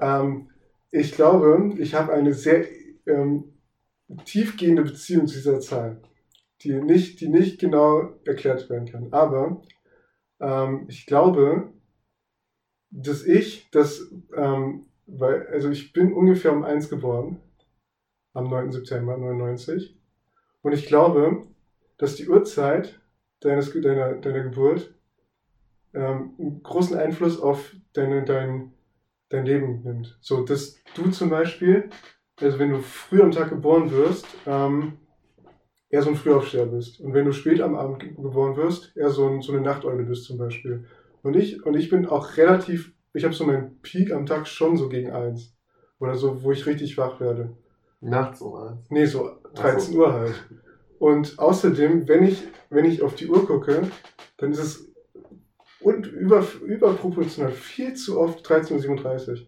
Ähm, ich glaube, ich habe eine sehr ähm, tiefgehende Beziehung zu dieser Zahl, die nicht, die nicht genau erklärt werden kann. Aber ähm, ich glaube, dass ich das, ähm, weil, also ich bin ungefähr um eins geboren, am 9. September 99. Und ich glaube, dass die Uhrzeit deines, deiner, deiner Geburt ähm, einen großen Einfluss auf deine, dein, dein Leben nimmt. So, dass du zum Beispiel, also wenn du früh am Tag geboren wirst, ähm, eher so ein Frühaufsteher bist. Und wenn du spät am Abend ge- geboren wirst, eher so, ein, so eine Nachteule bist zum Beispiel. Und ich, und ich bin auch relativ, ich habe so meinen Peak am Tag schon so gegen eins. Oder so, wo ich richtig wach werde. Nachts um eins. Nee, so 13 Ach so. Uhr halt. Und außerdem, wenn ich, wenn ich auf die Uhr gucke, dann ist es und über, überproportional viel zu oft 13.37 Uhr.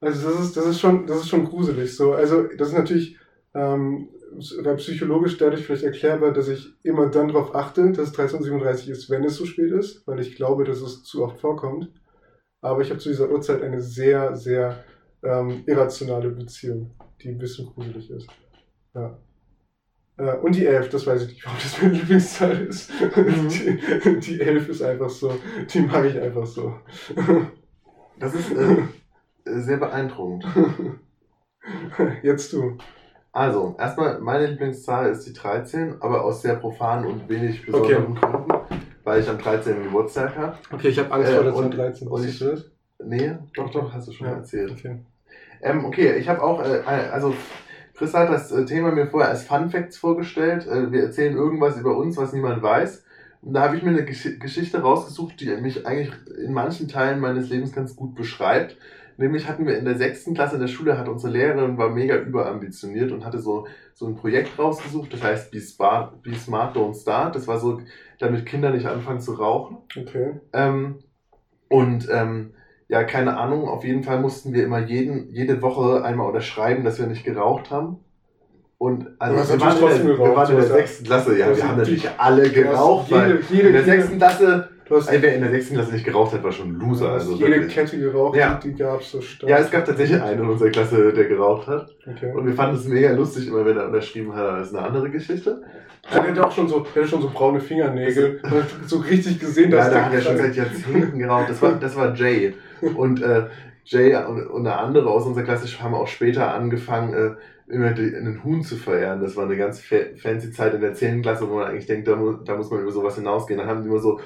Also das ist, das ist schon, das ist schon gruselig. So, also das ist natürlich ähm, rein psychologisch dadurch vielleicht erklärbar, dass ich immer dann darauf achte, dass es 13.37 Uhr ist, wenn es so spät ist, weil ich glaube, dass es zu oft vorkommt. Aber ich habe zu dieser Uhrzeit eine sehr, sehr ähm, irrationale Beziehung, die ein bisschen gruselig ist. Ja. Äh, und die 11, das weiß ich nicht, warum das meine Lieblingszahl ist. Mhm. Die, die 11 ist einfach so, die mache ich einfach so. Das ist äh, sehr beeindruckend. Jetzt du. Also, erstmal, meine Lieblingszahl ist die 13, aber aus sehr profanen und wenig besonderen Gründen, weil ich am 13. Geburtstag habe. Okay, ich habe Angst Äh, vor der und- 13. und ich- das? Nee, doch, doch, hast du schon Ja. erzählt. Okay. Ähm, okay, ich habe auch, äh, also Chris hat das äh, Thema mir vorher als Fun Facts vorgestellt. Äh, wir erzählen irgendwas über uns, was niemand weiß. Und da habe ich mir eine Gesch Geschichte rausgesucht, die mich eigentlich in manchen Teilen meines Lebens ganz gut beschreibt. Nämlich hatten wir in der sechsten Klasse in der Schule, hat unsere Lehrerin war mega überambitioniert und hatte so, so ein Projekt rausgesucht, das heißt Be Smart, Be Smart Don't Start. Das war so, damit Kinder nicht anfangen zu rauchen. Okay. Ähm, und ähm, ja, keine Ahnung, auf jeden Fall mussten wir immer jeden, jede Woche einmal unterschreiben, dass wir nicht geraucht haben. Und also wir, waren in wir waren in der sechsten Klasse, ja, hast wir haben natürlich alle geraucht, weil jede, jede, in der sechsten Klasse, du hast, also wer in der sechsten Klasse nicht geraucht hat, war schon ein Loser. Also jede wirklich. Kette geraucht, Ja. die, die gab es so stark. Ja, es gab tatsächlich einen in unserer Klasse, der geraucht hat. Okay. Und wir fanden es mega lustig, immer wenn er unterschrieben hat, aber das ist eine andere Geschichte. Der hatte auch schon so, der hatte schon so braune Fingernägel. Man hat so richtig gesehen, dass Ja, der hat ja der schon seit Jahrzehnten geraucht. Das war, das war Jay. Und äh, Jay und, und eine andere aus unserer Klasse haben auch später angefangen, äh, immer die, einen Huhn zu verehren. Das war eine ganz fa fancy Zeit in der 10. Klasse, wo man eigentlich denkt, da, mu da muss man über sowas hinausgehen. Dann haben die immer so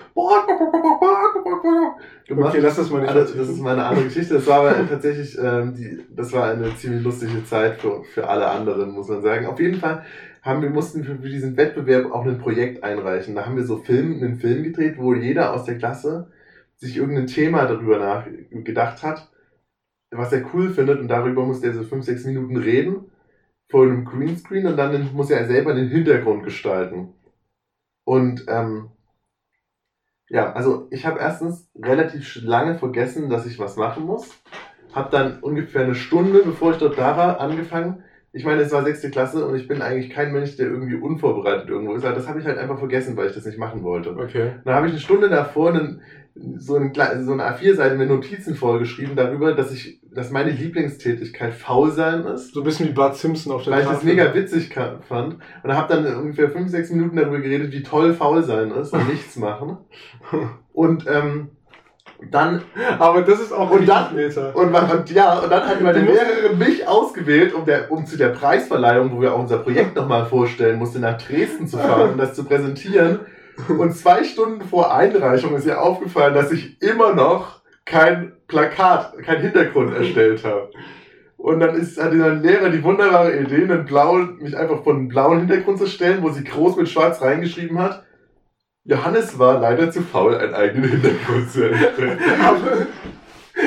gemacht. Okay, lass das mal nicht Also, das ist mal eine andere Geschichte. Das war aber tatsächlich, ähm, die, das war eine ziemlich lustige Zeit für, für alle anderen, muss man sagen. Auf jeden Fall haben wir mussten für, für diesen Wettbewerb auch ein Projekt einreichen. Da haben wir so Film, einen Film gedreht, wo jeder aus der Klasse sich irgendein Thema darüber nach gedacht hat, was er cool findet und darüber musste er so fünf, sechs Minuten reden vor einem Greenscreen und dann muss er selber den Hintergrund gestalten. Und ähm, ja, also ich habe erstens relativ lange vergessen, dass ich was machen muss. Hab dann ungefähr eine Stunde, bevor ich dort da war, angefangen. Ich meine, es war sechste Klasse und ich bin eigentlich kein Mensch, der irgendwie unvorbereitet irgendwo ist. Aber das habe ich halt einfach vergessen, weil ich das nicht machen wollte. Okay. Dann habe ich eine Stunde davor einen, so, kle- so eine A4-Seite mit Notizen vorgeschrieben darüber, dass ich, dass meine Lieblingstätigkeit faul sein ist. So ein bisschen wie Bart Simpson auf der Weil ich das Tafel. mega witzig fand. Und habe dann ungefähr fünf, sechs Minuten darüber geredet, wie toll faul sein ist und nichts machen. Und ähm, dann Aber das ist auch Und dann- und, und ja, und dann hat meine Lehrerin mich ausgewählt, um, der, um zu der Preisverleihung, wo wir auch unser Projekt nochmal vorstellen mussten, nach Dresden zu fahren und das zu präsentieren. Und zwei Stunden vor Einreichung ist ihr aufgefallen, dass ich immer noch kein Plakat, kein Hintergrund erstellt habe. Und dann ist, hatte mein Lehrer die wunderbare Idee, einen blauen, mich einfach von einem blauen Hintergrund zu stellen, wo sie groß mit schwarz reingeschrieben hat. Johannes war leider zu faul, einen eigenen Hintergrund zu erstellen.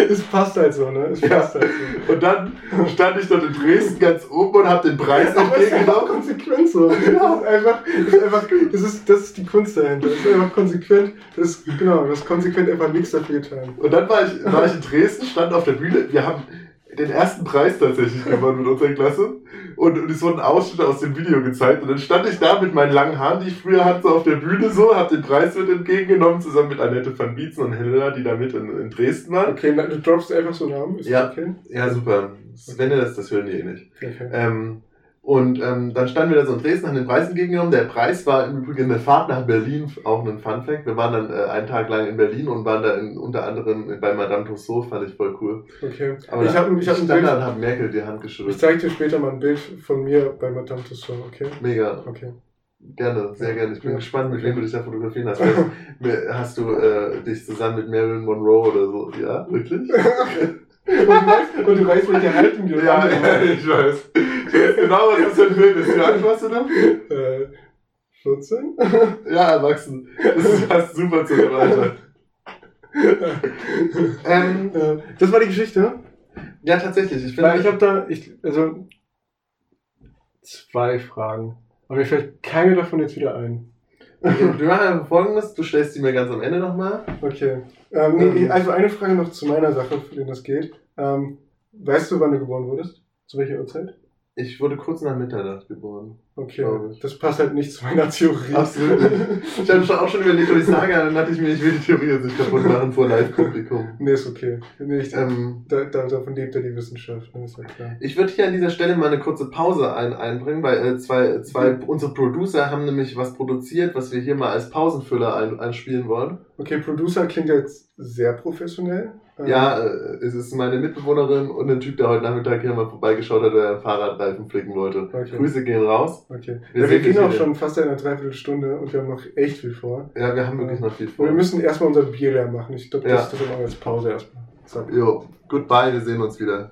Es passt halt so, ne? Es passt halt so. Und dann stand ich dort in Dresden ganz oben und habe den Preis einfach entgegengenommen. konsequent so. Das ist einfach, das ist einfach, das ist, das ist die Kunst dahinter. Das ist einfach konsequent. Das ist, genau, das ist konsequent einfach nichts dafür getan. Und dann war ich, war ich in Dresden, stand auf der Bühne. Wir haben den ersten Preis tatsächlich gewonnen mit unserer Klasse. Und, und es wurden Ausschnitte aus dem Video gezeigt. Und dann stand ich da mit meinen langen Haaren, die ich früher hatte, auf der Bühne so, habe den Preis mit entgegengenommen, zusammen mit Annette van Bietzen und Helena, die da mit in, in Dresden waren. Okay, du droppst einfach so Namen, ist Ja. okay? Ja, super. Wenn ihr das, das hören die eh nicht. Okay. Ähm, und ähm, dann standen wir da so in Dresden, haben den Preis entgegengenommen. Der Preis war im Übrigen eine Fahrt nach Berlin, auch ein Fun Fact. Wir waren dann äh, einen Tag lang in Berlin und waren da in, unter anderem bei Madame Tussauds, fand ich voll cool. okay. Aber ich habe ich hab ein Bild, und hat Merkel die Hand ich geschüttelt. zeige dir später mal ein Bild von mir bei Madame Tussauds, okay? Mega, Okay. gerne, sehr gerne. Ich bin Ja. gespannt, mit wem du dich da fotografieren hast. Vielleicht hast du äh, dich zusammen mit Marilyn Monroe oder so? Ja, wirklich? Und du weißt, und du weißt welche Haltung die ja, ja, ich weiß. Ich weiß genau, was das für ein Bild ist. Wie alt warst du da? Äh, 14? Ja, erwachsen. Das passt super zu dem Alter. Ähm, Äh, das war die Geschichte. ja, tatsächlich. Ich ich habe da, ich, also zwei Fragen. Aber mir fällt keine davon jetzt wieder ein. Wir machen einfach folgendes. Du stellst die mir ganz am Ende nochmal. Okay. Ähm, nee, Ähm. also eine Frage noch zu meiner Sache, für den das geht. Ähm, weißt du, wann du geboren wurdest? Zu welcher Uhrzeit? Ich wurde kurz nach Mitternacht geboren. Okay, das passt halt nicht zu meiner Theorie. Absolut nicht. Ich habe schon auch schon überlegt, ob ich sage, dann dachte ich mir, ich will die Theorie jetzt nicht kaputt machen vor Live-Publikum. Nee, ist okay. Nee, ich, Ähm, da, da, davon lebt ja die Wissenschaft, ne, ist ja klar. ich würde hier an dieser Stelle mal eine kurze Pause ein, einbringen, weil äh, zwei, zwei unsere Producer haben nämlich was produziert, was wir hier mal als Pausenfüller ein, einspielen wollen. Okay, Producer klingt jetzt sehr professionell. Ja, äh, es ist meine Mitbewohnerin und ein Typ, der heute Nachmittag hier mal vorbeigeschaut hat, der einen Fahrradreifen flicken wollte. Okay. Grüße gehen raus. Okay. Wir ja, wir sind gehen auch schon fast in einer Dreiviertelstunde und wir haben noch echt viel vor. Ja, wir haben wirklich noch viel Und vor. wir müssen erstmal unser Bier leer machen. Ich glaube, Ja. das, das machen wir als Pause erstmal. Jo, goodbye, wir sehen uns wieder.